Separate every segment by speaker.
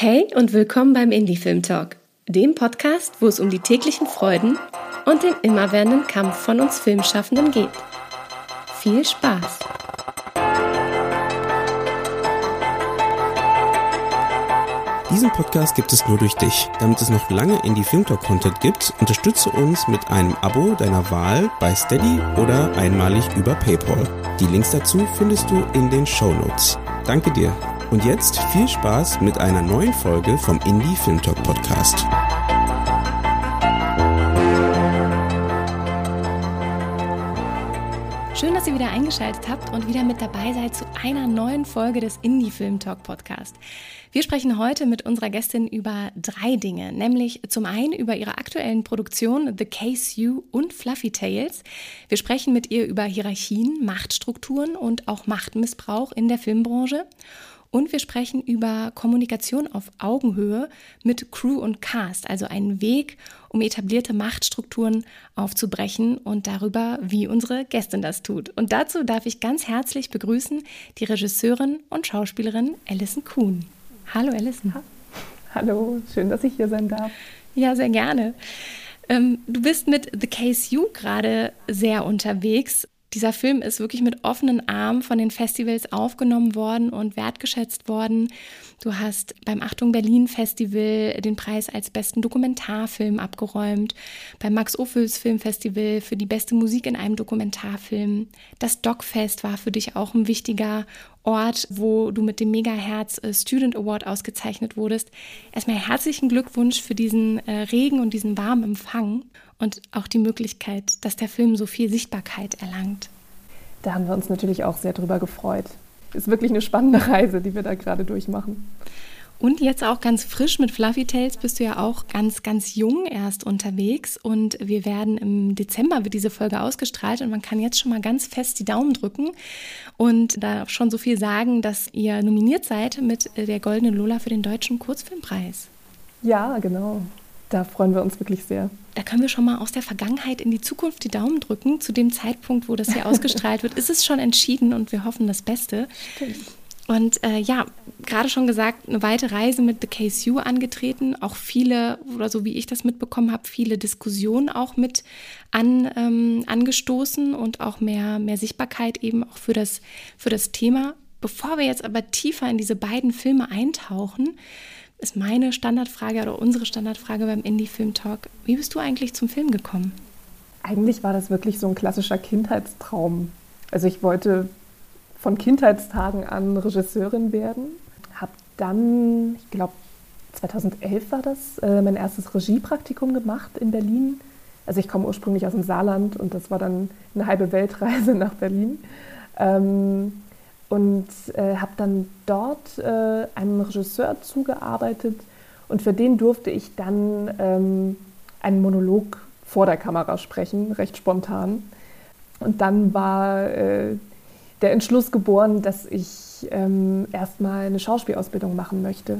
Speaker 1: Hey und willkommen beim Indie Film Talk, dem Podcast, wo es um die täglichen Freuden und den immerwährenden Kampf von uns Filmschaffenden geht. Viel Spaß!
Speaker 2: Diesen Podcast gibt es nur durch dich. Damit es noch lange Indie Film Talk Content gibt, unterstütze uns mit einem Abo deiner Wahl bei Steady oder einmalig über PayPal. Die Links dazu findest du in den Show Notes. Danke dir. Und jetzt viel Spaß mit einer neuen Folge vom Indie Film Talk Podcast.
Speaker 1: Schön, dass ihr wieder eingeschaltet habt und wieder mit dabei seid zu einer neuen Folge des Indie Film Talk Podcast. Wir sprechen heute mit unserer Gästin über drei Dinge, nämlich zum einen über ihre aktuellen Produktionen The Case You und Fluffy Tales. Wir sprechen mit ihr über Hierarchien, Machtstrukturen und auch Machtmissbrauch in der Filmbranche. Und wir sprechen über Kommunikation auf Augenhöhe mit Crew und Cast, also einen Weg, um etablierte Machtstrukturen aufzubrechen und darüber, wie unsere Gästin das tut. Und dazu darf ich ganz herzlich begrüßen die Regisseurin und Schauspielerin Alison Kuhn. Hallo Alison.
Speaker 3: Hallo, schön, dass ich hier sein darf.
Speaker 1: Ja, sehr gerne. Ähm, du bist mit The Case You gerade sehr unterwegs. Dieser Film ist wirklich mit offenen Armen von den Festivals aufgenommen worden und wertgeschätzt worden. Du hast beim Achtung Berlin Festival den Preis als besten Dokumentarfilm abgeräumt, beim Max Ophüls Filmfestival für die beste Musik in einem Dokumentarfilm. Das Docfest war für dich auch ein wichtiger Ort, wo du mit dem Megaherz äh, Student Award ausgezeichnet wurdest. Erstmal herzlichen Glückwunsch für diesen äh, regen und diesen warmen Empfang und auch die Möglichkeit, dass der Film so viel Sichtbarkeit erlangt.
Speaker 3: Da haben wir uns natürlich auch sehr drüber gefreut. Ist wirklich eine spannende Reise, die wir da gerade durchmachen.
Speaker 1: Und jetzt auch ganz frisch mit Fluffy Tales bist du ja auch ganz, ganz jung erst unterwegs. Und wir werden im Dezember wird diese Folge ausgestrahlt und man kann jetzt schon mal ganz fest die Daumen drücken und da schon so viel sagen, dass ihr nominiert seid mit der Goldenen Lola für den Deutschen Kurzfilmpreis.
Speaker 3: Ja, genau. Da freuen wir uns wirklich sehr.
Speaker 1: Da können wir schon mal aus der Vergangenheit in die Zukunft die Daumen drücken. Zu dem Zeitpunkt, wo das hier ausgestrahlt wird, ist es schon entschieden und wir hoffen das Beste. Stimmt. Und äh, ja, gerade schon gesagt, eine weite Reise mit The Case U angetreten. Auch viele, oder so wie ich das mitbekommen habe, viele Diskussionen auch mit an, ähm, angestoßen und auch mehr, mehr Sichtbarkeit eben auch für das, für das Thema. Bevor wir jetzt aber tiefer in diese beiden Filme eintauchen, ist meine Standardfrage oder unsere Standardfrage beim Indie-Film Talk. Wie bist du eigentlich zum Film gekommen?
Speaker 3: Eigentlich war das wirklich so ein klassischer Kindheitstraum. Also ich wollte von Kindheitstagen an Regisseurin werden. Habe dann, ich glaube 2011 war das, äh, mein erstes Regiepraktikum gemacht in Berlin. Also ich komme ursprünglich aus dem Saarland und das war dann eine halbe Weltreise nach Berlin. Ähm, und äh, habe dann dort äh, einem Regisseur zugearbeitet und für den durfte ich dann ähm, einen Monolog vor der Kamera sprechen, recht spontan. Und dann war äh, der Entschluss geboren, dass ich ähm, erstmal eine Schauspielausbildung machen möchte,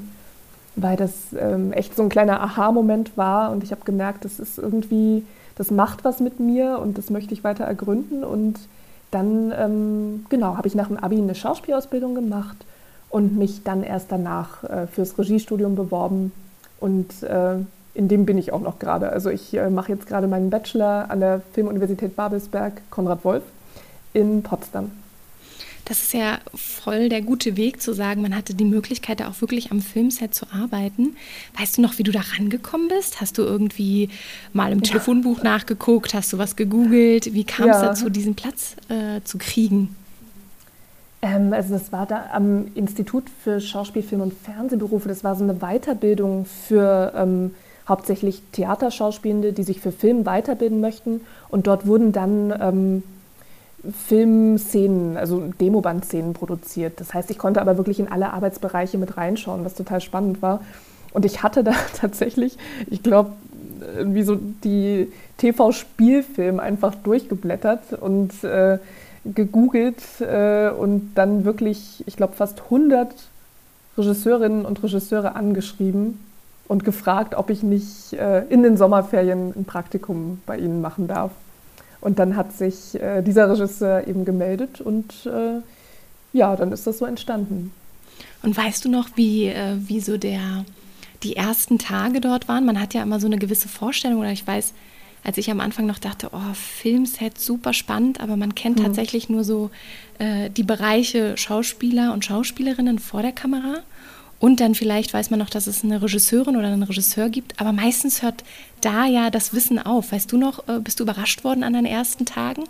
Speaker 3: weil das ähm, echt so ein kleiner Aha-Moment war und ich habe gemerkt, das ist irgendwie, das macht was mit mir und das möchte ich weiter ergründen und dann ähm, genau, habe ich nach dem Abi eine Schauspielausbildung gemacht und mich dann erst danach äh, fürs Regiestudium beworben. Und äh, in dem bin ich auch noch gerade. Also ich äh, mache jetzt gerade meinen Bachelor an der Filmuniversität Babelsberg Konrad Wolf in Potsdam
Speaker 1: das ist ja voll der gute Weg zu sagen, man hatte die Möglichkeit, da auch wirklich am Filmset zu arbeiten. Weißt du noch, wie du da rangekommen bist? Hast du irgendwie mal im ja. Telefonbuch nachgeguckt? Hast du was gegoogelt? Wie kam es ja. dazu, diesen Platz äh, zu kriegen?
Speaker 3: Ähm, also das war da am Institut für Schauspiel, Film und Fernsehberufe. Das war so eine Weiterbildung für ähm, hauptsächlich Theaterschauspielende, die sich für Film weiterbilden möchten. Und dort wurden dann ähm, Filmszenen, also Demoband-Szenen produziert. Das heißt, ich konnte aber wirklich in alle Arbeitsbereiche mit reinschauen, was total spannend war. Und ich hatte da tatsächlich, ich glaube, wie so die TV-Spielfilm einfach durchgeblättert und äh, gegoogelt äh, und dann wirklich, ich glaube, fast 100 Regisseurinnen und Regisseure angeschrieben und gefragt, ob ich nicht äh, in den Sommerferien ein Praktikum bei ihnen machen darf. Und dann hat sich äh, dieser Regisseur eben gemeldet und äh, ja, dann ist das so entstanden.
Speaker 1: Und weißt du noch, wie, äh, wie so der, die ersten Tage dort waren? Man hat ja immer so eine gewisse Vorstellung, oder ich weiß, als ich am Anfang noch dachte, oh, Filmset super spannend, aber man kennt mhm. tatsächlich nur so äh, die Bereiche Schauspieler und Schauspielerinnen vor der Kamera. Und dann vielleicht weiß man noch, dass es eine Regisseurin oder einen Regisseur gibt. Aber meistens hört da ja das Wissen auf. Weißt du noch, äh, bist du überrascht worden an deinen ersten Tagen?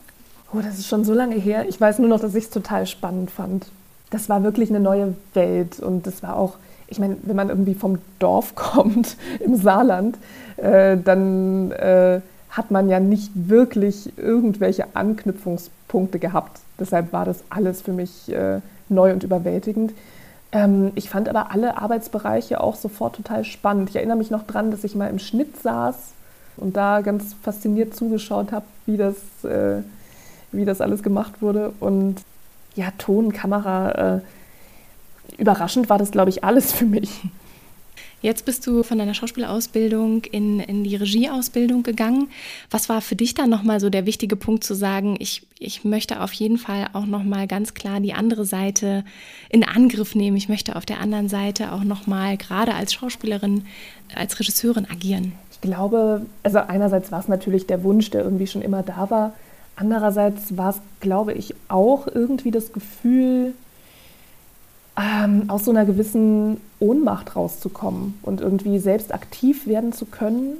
Speaker 3: Oh, das ist schon so lange her. Ich weiß nur noch, dass ich es total spannend fand. Das war wirklich eine neue Welt. Und das war auch, ich meine, wenn man irgendwie vom Dorf kommt im Saarland, äh, dann äh, hat man ja nicht wirklich irgendwelche Anknüpfungspunkte gehabt. Deshalb war das alles für mich äh, neu und überwältigend. Ähm, ich fand aber alle Arbeitsbereiche auch sofort total spannend. Ich erinnere mich noch daran, dass ich mal im Schnitt saß und da ganz fasziniert zugeschaut habe, wie das, äh, wie das alles gemacht wurde. Und ja, Ton, Kamera, äh, überraschend war das, glaube ich, alles für mich.
Speaker 1: Jetzt bist du von deiner Schauspielausbildung in, in die Regieausbildung gegangen. Was war für dich dann nochmal so der wichtige Punkt zu sagen, ich, ich möchte auf jeden Fall auch nochmal ganz klar die andere Seite in Angriff nehmen. Ich möchte auf der anderen Seite auch nochmal gerade als Schauspielerin, als Regisseurin agieren.
Speaker 3: Ich glaube, also einerseits war es natürlich der Wunsch, der irgendwie schon immer da war. Andererseits war es, glaube ich, auch irgendwie das Gefühl, ähm, aus so einer gewissen Ohnmacht rauszukommen und irgendwie selbst aktiv werden zu können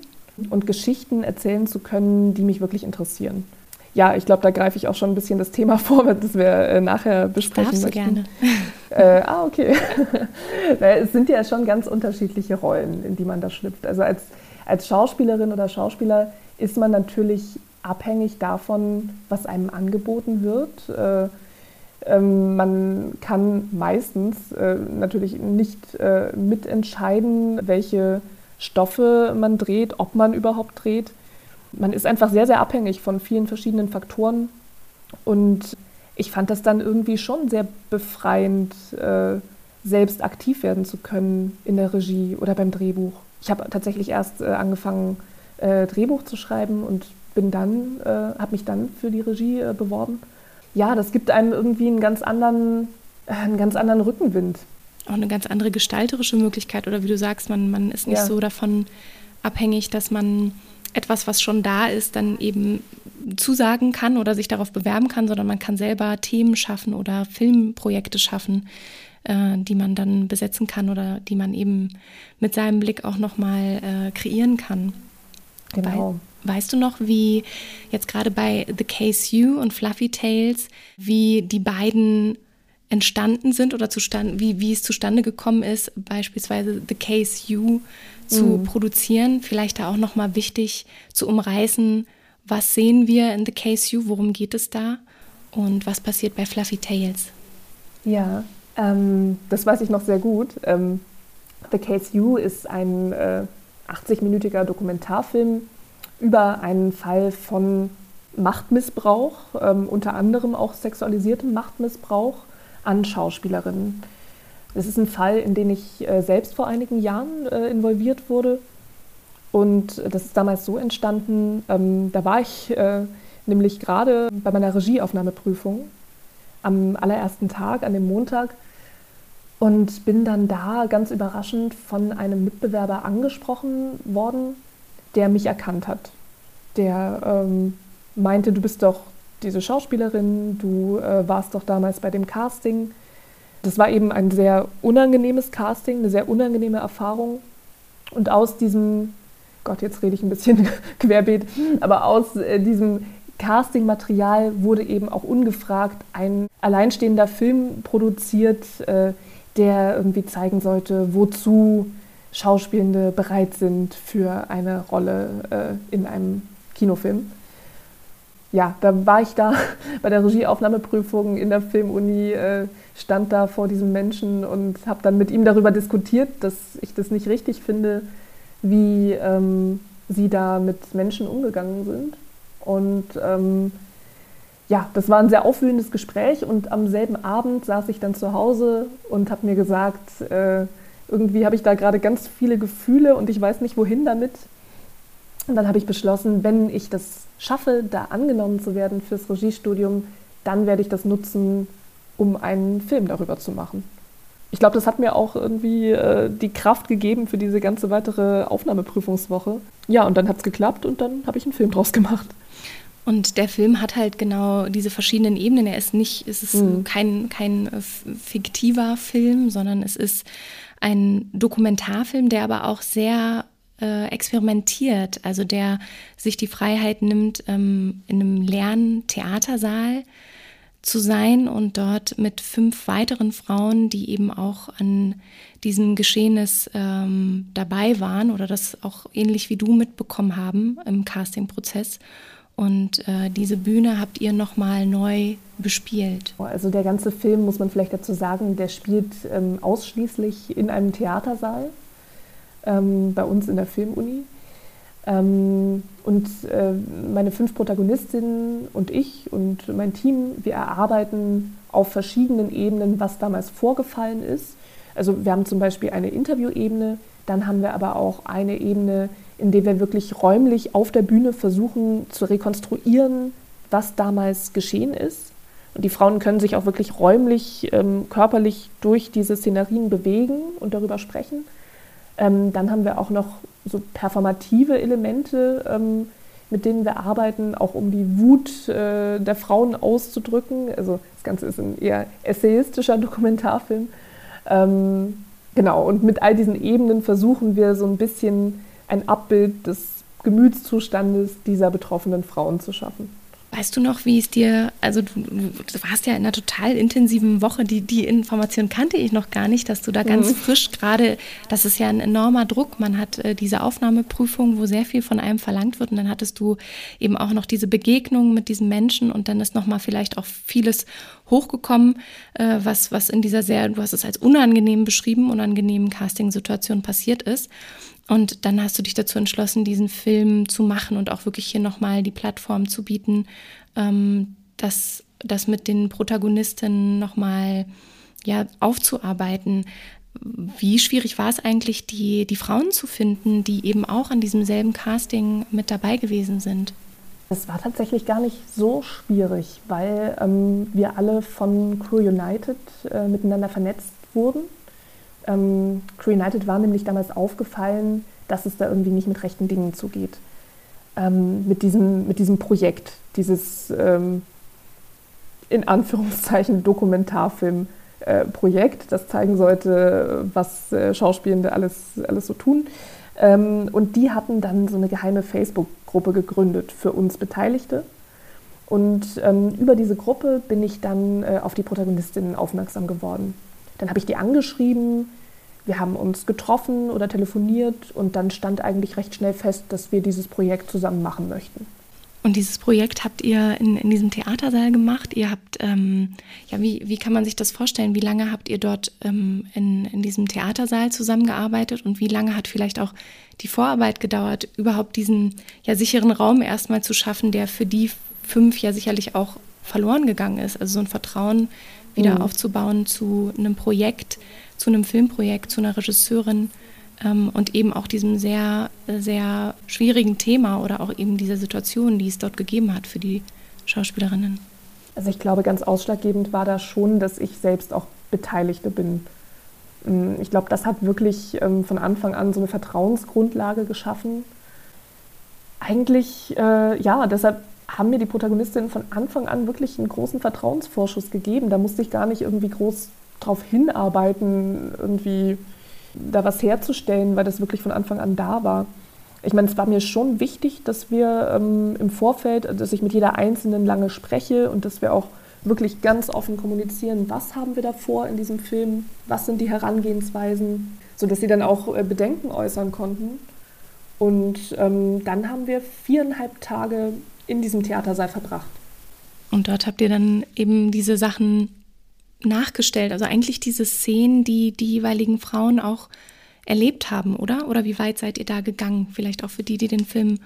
Speaker 3: und Geschichten erzählen zu können, die mich wirklich interessieren. Ja, ich glaube, da greife ich auch schon ein bisschen das Thema vor, das wir äh, nachher besprechen
Speaker 1: das darfst möchten. Du
Speaker 3: gerne. Äh, ah, okay. es sind ja schon ganz unterschiedliche Rollen, in die man da schlüpft. Also als, als Schauspielerin oder Schauspieler ist man natürlich abhängig davon, was einem angeboten wird. Äh, man kann meistens äh, natürlich nicht äh, mitentscheiden, welche Stoffe man dreht, ob man überhaupt dreht. Man ist einfach sehr, sehr abhängig von vielen verschiedenen Faktoren. Und ich fand das dann irgendwie schon sehr befreiend, äh, selbst aktiv werden zu können in der Regie oder beim Drehbuch. Ich habe tatsächlich erst angefangen, Drehbuch zu schreiben und bin dann, habe mich dann für die Regie beworben ja, das gibt einem irgendwie einen ganz anderen, äh, einen ganz anderen Rückenwind.
Speaker 1: Auch eine ganz andere gestalterische Möglichkeit. Oder wie du sagst, man, man ist nicht ja. so davon abhängig, dass man etwas, was schon da ist, dann eben zusagen kann oder sich darauf bewerben kann, sondern man kann selber Themen schaffen oder Filmprojekte schaffen, äh, die man dann besetzen kann oder die man eben mit seinem Blick auch nochmal äh, kreieren kann.
Speaker 3: Genau.
Speaker 1: Weißt du noch, wie jetzt gerade bei The Case You und Fluffy Tales, wie die beiden entstanden sind oder zustande, wie, wie es zustande gekommen ist, beispielsweise The Case You zu mhm. produzieren? Vielleicht da auch nochmal wichtig zu umreißen, was sehen wir in The Case You, worum geht es da und was passiert bei Fluffy Tales?
Speaker 3: Ja, ähm, das weiß ich noch sehr gut. Ähm, The Case You ist ein äh, 80-minütiger Dokumentarfilm über einen Fall von Machtmissbrauch, ähm, unter anderem auch sexualisiertem Machtmissbrauch an Schauspielerinnen. Das ist ein Fall, in den ich äh, selbst vor einigen Jahren äh, involviert wurde. Und das ist damals so entstanden, ähm, da war ich äh, nämlich gerade bei meiner Regieaufnahmeprüfung am allerersten Tag, an dem Montag, und bin dann da ganz überraschend von einem Mitbewerber angesprochen worden, der mich erkannt hat. Der ähm, meinte, du bist doch diese Schauspielerin, du äh, warst doch damals bei dem Casting. Das war eben ein sehr unangenehmes Casting, eine sehr unangenehme Erfahrung. Und aus diesem, Gott, jetzt rede ich ein bisschen querbeet, aber aus äh, diesem Casting-Material wurde eben auch ungefragt ein alleinstehender Film produziert, äh, der irgendwie zeigen sollte, wozu Schauspielende bereit sind für eine Rolle äh, in einem Kinofilm. Ja, da war ich da bei der Regieaufnahmeprüfung in der Filmuni, äh, stand da vor diesem Menschen und habe dann mit ihm darüber diskutiert, dass ich das nicht richtig finde, wie ähm, sie da mit Menschen umgegangen sind. Und ähm, ja, das war ein sehr aufwühlendes Gespräch und am selben Abend saß ich dann zu Hause und habe mir gesagt, äh, irgendwie habe ich da gerade ganz viele Gefühle und ich weiß nicht, wohin damit. Und dann habe ich beschlossen, wenn ich das schaffe, da angenommen zu werden fürs Regiestudium, dann werde ich das nutzen, um einen Film darüber zu machen. ich glaube, das hat mir auch irgendwie äh, die Kraft gegeben für diese ganze weitere Aufnahmeprüfungswoche. Ja, und dann hat es geklappt und dann habe ich einen Film draus gemacht.
Speaker 1: Und der Film hat halt genau diese verschiedenen Ebenen. Er ist nicht, es ist mhm. kein, kein äh, fiktiver Film, sondern es ist ein Dokumentarfilm, der aber auch sehr äh, experimentiert, also der sich die Freiheit nimmt, ähm, in einem leeren Theatersaal zu sein und dort mit fünf weiteren Frauen, die eben auch an diesem Geschehnis ähm, dabei waren oder das auch ähnlich wie du mitbekommen haben im Castingprozess. Und äh, diese Bühne habt ihr nochmal neu bespielt.
Speaker 3: Also der ganze Film, muss man vielleicht dazu sagen, der spielt ähm, ausschließlich in einem Theatersaal ähm, bei uns in der Filmuni. Ähm, und äh, meine fünf Protagonistinnen und ich und mein Team, wir erarbeiten auf verschiedenen Ebenen, was damals vorgefallen ist. Also wir haben zum Beispiel eine Interviewebene, dann haben wir aber auch eine Ebene, in der wir wirklich räumlich auf der Bühne versuchen zu rekonstruieren, was damals geschehen ist. Und die Frauen können sich auch wirklich räumlich, ähm, körperlich durch diese Szenarien bewegen und darüber sprechen. Ähm, dann haben wir auch noch so performative Elemente, ähm, mit denen wir arbeiten, auch um die Wut äh, der Frauen auszudrücken. Also das Ganze ist ein eher essayistischer Dokumentarfilm. Ähm, genau, und mit all diesen Ebenen versuchen wir so ein bisschen ein Abbild des Gemütszustandes dieser betroffenen Frauen zu schaffen.
Speaker 1: Weißt du noch, wie es dir, also du, du, warst ja in einer total intensiven Woche, die, die Information kannte ich noch gar nicht, dass du da ganz mhm. frisch gerade, das ist ja ein enormer Druck, man hat äh, diese Aufnahmeprüfung, wo sehr viel von einem verlangt wird und dann hattest du eben auch noch diese Begegnung mit diesen Menschen und dann ist nochmal vielleicht auch vieles hochgekommen, äh, was, was in dieser sehr, du hast es als unangenehm beschrieben, unangenehmen Casting-Situation passiert ist. Und dann hast du dich dazu entschlossen, diesen Film zu machen und auch wirklich hier nochmal die Plattform zu bieten, ähm, das, das mit den Protagonistinnen nochmal ja, aufzuarbeiten. Wie schwierig war es eigentlich, die, die Frauen zu finden, die eben auch an diesem selben Casting mit dabei gewesen sind?
Speaker 3: Es war tatsächlich gar nicht so schwierig, weil ähm, wir alle von Crew United äh, miteinander vernetzt wurden ähm, Crew United war nämlich damals aufgefallen, dass es da irgendwie nicht mit rechten Dingen zugeht. Ähm, mit, diesem, mit diesem Projekt, dieses ähm, in Anführungszeichen Dokumentarfilm-Projekt, äh, das zeigen sollte, was äh, Schauspielende alles, alles so tun. Ähm, und die hatten dann so eine geheime Facebook-Gruppe gegründet für uns Beteiligte. Und ähm, über diese Gruppe bin ich dann äh, auf die Protagonistinnen aufmerksam geworden. Dann habe ich die angeschrieben, wir haben uns getroffen oder telefoniert und dann stand eigentlich recht schnell fest, dass wir dieses Projekt zusammen machen möchten.
Speaker 1: Und dieses Projekt habt ihr in, in diesem Theatersaal gemacht. Ihr habt, ähm, ja, wie, wie kann man sich das vorstellen? Wie lange habt ihr dort ähm, in, in diesem Theatersaal zusammengearbeitet und wie lange hat vielleicht auch die Vorarbeit gedauert, überhaupt diesen ja, sicheren Raum erstmal zu schaffen, der für die fünf ja sicherlich auch verloren gegangen ist? Also so ein Vertrauen wieder mhm. aufzubauen zu einem Projekt, zu einem Filmprojekt, zu einer Regisseurin ähm, und eben auch diesem sehr, sehr schwierigen Thema oder auch eben dieser Situation, die es dort gegeben hat für die Schauspielerinnen.
Speaker 3: Also ich glaube, ganz ausschlaggebend war da schon, dass ich selbst auch Beteiligte bin. Ähm, ich glaube, das hat wirklich ähm, von Anfang an so eine Vertrauensgrundlage geschaffen. Eigentlich, äh, ja, deshalb haben mir die Protagonistinnen von Anfang an wirklich einen großen Vertrauensvorschuss gegeben. Da musste ich gar nicht irgendwie groß darauf hinarbeiten, irgendwie da was herzustellen, weil das wirklich von Anfang an da war. Ich meine, es war mir schon wichtig, dass wir ähm, im Vorfeld, dass ich mit jeder Einzelnen lange spreche und dass wir auch wirklich ganz offen kommunizieren, was haben wir da vor in diesem Film, was sind die Herangehensweisen, sodass sie dann auch äh, Bedenken äußern konnten. Und ähm, dann haben wir viereinhalb Tage in diesem Theatersaal verbracht.
Speaker 1: Und dort habt ihr dann eben diese Sachen nachgestellt, also eigentlich diese Szenen, die die jeweiligen Frauen auch erlebt haben, oder? Oder wie weit seid ihr da gegangen? Vielleicht auch für die, die den Film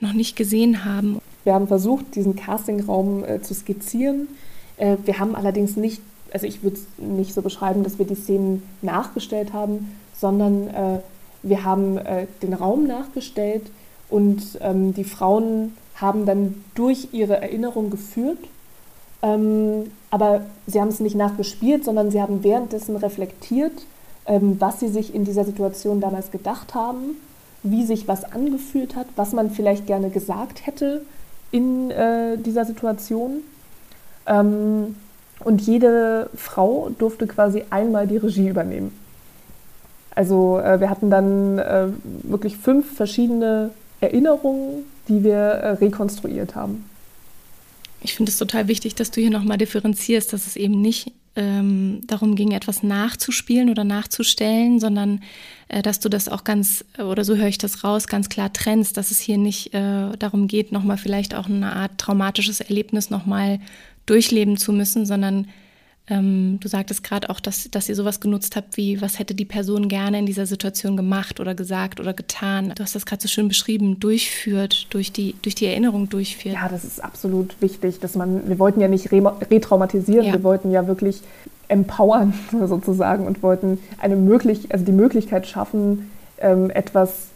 Speaker 1: noch nicht gesehen haben.
Speaker 3: Wir haben versucht, diesen Castingraum äh, zu skizzieren. Äh, wir haben allerdings nicht, also ich würde es nicht so beschreiben, dass wir die Szenen nachgestellt haben, sondern äh, wir haben äh, den Raum nachgestellt und ähm, die Frauen haben dann durch ihre Erinnerung geführt Ähm, aber sie haben es nicht nachgespielt, sondern sie haben währenddessen reflektiert, ähm, was sie sich in dieser Situation damals gedacht haben, wie sich was angefühlt hat, was man vielleicht gerne gesagt hätte in äh, dieser Situation. Ähm, und jede Frau durfte quasi einmal die Regie übernehmen. Also äh, wir hatten dann äh, wirklich fünf verschiedene Erinnerungen, die wir äh, rekonstruiert haben.
Speaker 1: Ich finde es total wichtig, dass du hier nochmal differenzierst, dass es eben nicht ähm, darum ging, etwas nachzuspielen oder nachzustellen, sondern äh, dass du das auch ganz, oder so höre ich das raus, ganz klar trennst, dass es hier nicht äh, darum geht, nochmal vielleicht auch eine Art traumatisches Erlebnis nochmal durchleben zu müssen, sondern ähm, du sagtest gerade auch, dass, dass ihr sowas genutzt habt wie, was hätte die Person gerne in dieser Situation gemacht oder gesagt oder getan. Du hast das gerade so schön beschrieben, durchführt, durch die, durch die Erinnerung durchführt.
Speaker 3: Ja, das ist absolut wichtig, dass man, wir wollten ja nicht re retraumatisieren, ja. wir wollten ja wirklich empowern sozusagen und wollten eine möglich, also die Möglichkeit schaffen, ähm, etwas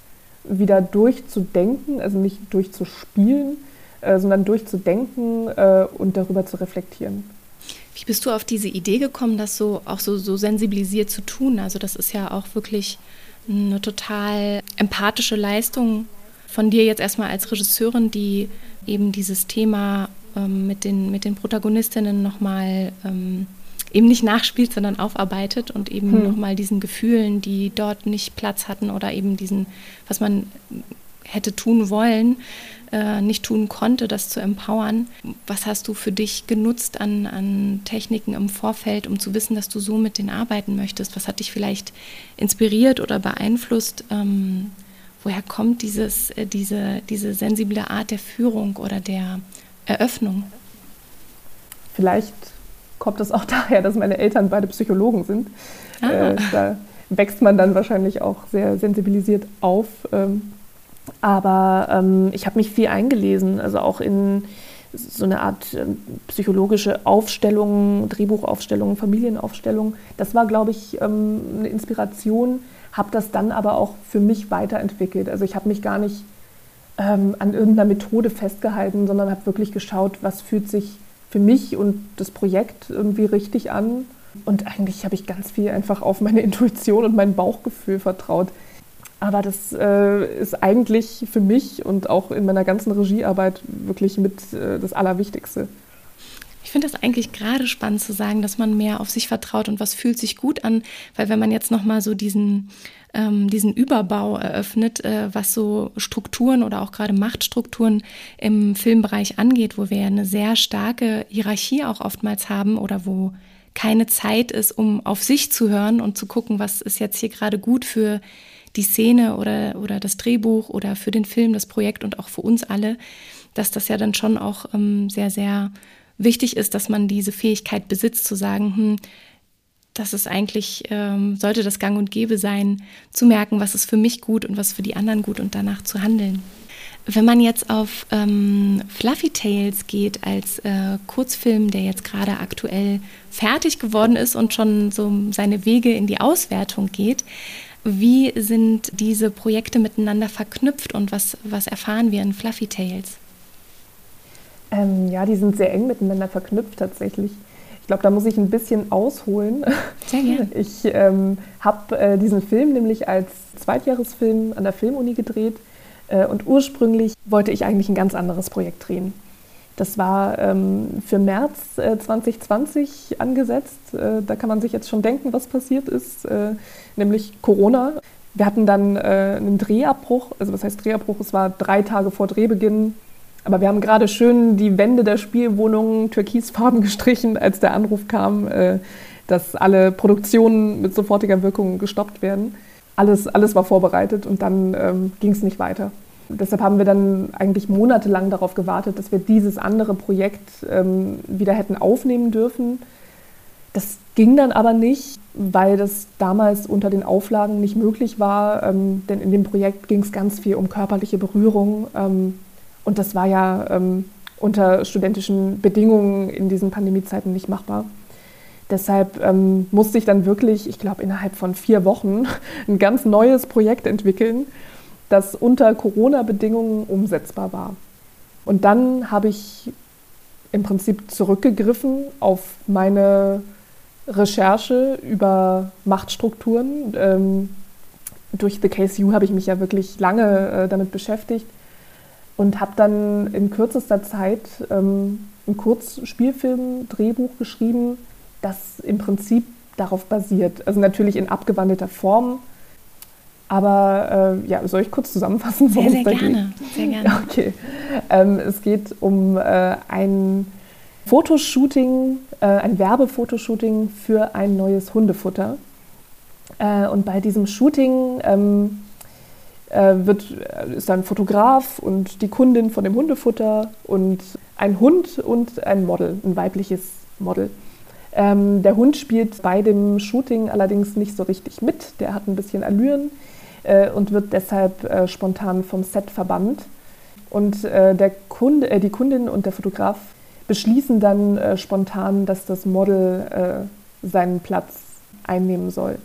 Speaker 3: wieder durchzudenken, also nicht durchzuspielen, äh, sondern durchzudenken äh, und darüber zu reflektieren.
Speaker 1: Wie bist du auf diese Idee gekommen, das so auch so, so sensibilisiert zu tun? Also das ist ja auch wirklich eine total empathische Leistung von dir jetzt erstmal als Regisseurin, die eben dieses Thema ähm, mit, den, mit den Protagonistinnen nochmal ähm, eben nicht nachspielt, sondern aufarbeitet und eben hm. nochmal diesen Gefühlen, die dort nicht Platz hatten oder eben diesen, was man hätte tun wollen, äh, nicht tun konnte, das zu empowern. Was hast du für dich genutzt an, an Techniken im Vorfeld, um zu wissen, dass du so mit denen arbeiten möchtest? Was hat dich vielleicht inspiriert oder beeinflusst? Ähm, woher kommt dieses, äh, diese, diese sensible Art der Führung oder der Eröffnung?
Speaker 3: Vielleicht kommt es auch daher, dass meine Eltern beide Psychologen sind. Ah. Äh, da wächst man dann wahrscheinlich auch sehr sensibilisiert auf. Ähm, aber ähm, ich habe mich viel eingelesen, also auch in so eine Art äh, psychologische Aufstellung, Drehbuchaufstellung, Familienaufstellung. Das war, glaube ich, ähm, eine Inspiration, habe das dann aber auch für mich weiterentwickelt. Also ich habe mich gar nicht ähm, an irgendeiner Methode festgehalten, sondern habe wirklich geschaut, was fühlt sich für mich und das Projekt irgendwie richtig an. Und eigentlich habe ich ganz viel einfach auf meine Intuition und mein Bauchgefühl vertraut. Aber das äh, ist eigentlich für mich und auch in meiner ganzen Regiearbeit wirklich mit äh, das Allerwichtigste.
Speaker 1: Ich finde das eigentlich gerade spannend zu sagen, dass man mehr auf sich vertraut und was fühlt sich gut an, weil wenn man jetzt nochmal so diesen, ähm, diesen Überbau eröffnet, äh, was so Strukturen oder auch gerade Machtstrukturen im Filmbereich angeht, wo wir eine sehr starke Hierarchie auch oftmals haben oder wo keine Zeit ist, um auf sich zu hören und zu gucken, was ist jetzt hier gerade gut für die Szene oder, oder das Drehbuch oder für den Film, das Projekt und auch für uns alle, dass das ja dann schon auch ähm, sehr, sehr wichtig ist, dass man diese Fähigkeit besitzt, zu sagen, hm, das ist eigentlich, ähm, sollte das Gang und Gäbe sein, zu merken, was ist für mich gut und was für die anderen gut und danach zu handeln. Wenn man jetzt auf ähm, Fluffy Tales geht als äh, Kurzfilm, der jetzt gerade aktuell fertig geworden ist und schon so seine Wege in die Auswertung geht, wie sind diese Projekte miteinander verknüpft und was, was erfahren wir in Fluffy Tales?
Speaker 3: Ähm, ja, die sind sehr eng miteinander verknüpft tatsächlich. Ich glaube, da muss ich ein bisschen ausholen.
Speaker 1: Sehr gerne.
Speaker 3: Ich ähm, habe äh, diesen Film nämlich als Zweitjahresfilm an der Filmuni gedreht äh, und ursprünglich wollte ich eigentlich ein ganz anderes Projekt drehen. Das war ähm, für März äh, 2020 angesetzt. Äh, da kann man sich jetzt schon denken, was passiert ist, äh, nämlich Corona. Wir hatten dann äh, einen Drehabbruch, also was heißt Drehabbruch? Es war drei Tage vor Drehbeginn. Aber wir haben gerade schön die Wände der Spielwohnung türkisfarben gestrichen, als der Anruf kam, äh, dass alle Produktionen mit sofortiger Wirkung gestoppt werden. Alles, alles war vorbereitet und dann ähm, ging es nicht weiter. Deshalb haben wir dann eigentlich monatelang darauf gewartet, dass wir dieses andere Projekt ähm, wieder hätten aufnehmen dürfen. Das ging dann aber nicht, weil das damals unter den Auflagen nicht möglich war, ähm, denn in dem Projekt ging es ganz viel um körperliche Berührung ähm, und das war ja ähm, unter studentischen Bedingungen in diesen Pandemiezeiten nicht machbar. Deshalb ähm, musste ich dann wirklich, ich glaube, innerhalb von vier Wochen ein ganz neues Projekt entwickeln das unter Corona-Bedingungen umsetzbar war. Und dann habe ich im Prinzip zurückgegriffen auf meine Recherche über Machtstrukturen. Ähm, durch The Case You habe ich mich ja wirklich lange äh, damit beschäftigt und habe dann in kürzester Zeit ähm, ein Kurzspielfilm-Drehbuch geschrieben, das im Prinzip darauf basiert. Also natürlich in abgewandelter Form. Aber äh, ja, soll ich kurz zusammenfassen?
Speaker 1: Sehr, sehr gerne. Sehr gerne.
Speaker 3: Okay. Ähm, es geht um äh, ein Fotoshooting, äh, ein Werbefotoshooting für ein neues Hundefutter. Äh, und bei diesem Shooting ähm, äh, wird, äh, ist ein Fotograf und die Kundin von dem Hundefutter und ein Hund und ein Model, ein weibliches Model. Ähm, der Hund spielt bei dem Shooting allerdings nicht so richtig mit. Der hat ein bisschen Allüren äh, und wird deshalb äh, spontan vom Set verbannt. Und äh, der Kunde, äh, die Kundin und der Fotograf beschließen dann äh, spontan, dass das Model seinen Platz einnehmen soll.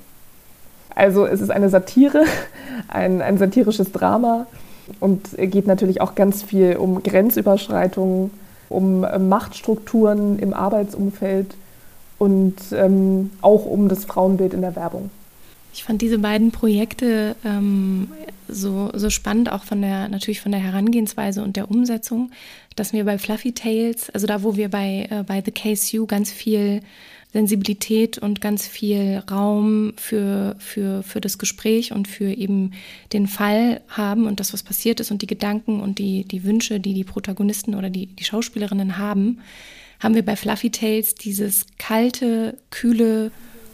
Speaker 3: Also es ist eine Satire, ein, ein satirisches Drama und geht natürlich auch ganz viel um Grenzüberschreitungen, um Machtstrukturen im Arbeitsumfeld und ähm, auch um das Frauenbild in der Werbung.
Speaker 1: Ich fand diese beiden Projekte ähm, so, so spannend, auch von der, natürlich von der Herangehensweise und der Umsetzung, dass wir bei Fluffy Tales, also da, wo wir bei, äh, bei The You ganz viel Sensibilität und ganz viel Raum für, für, für das Gespräch und für eben den Fall haben und das, was passiert ist und die Gedanken und die, die Wünsche, die die Protagonisten oder die, die Schauspielerinnen haben, haben wir bei Fluffy Tales dieses kalte, kühle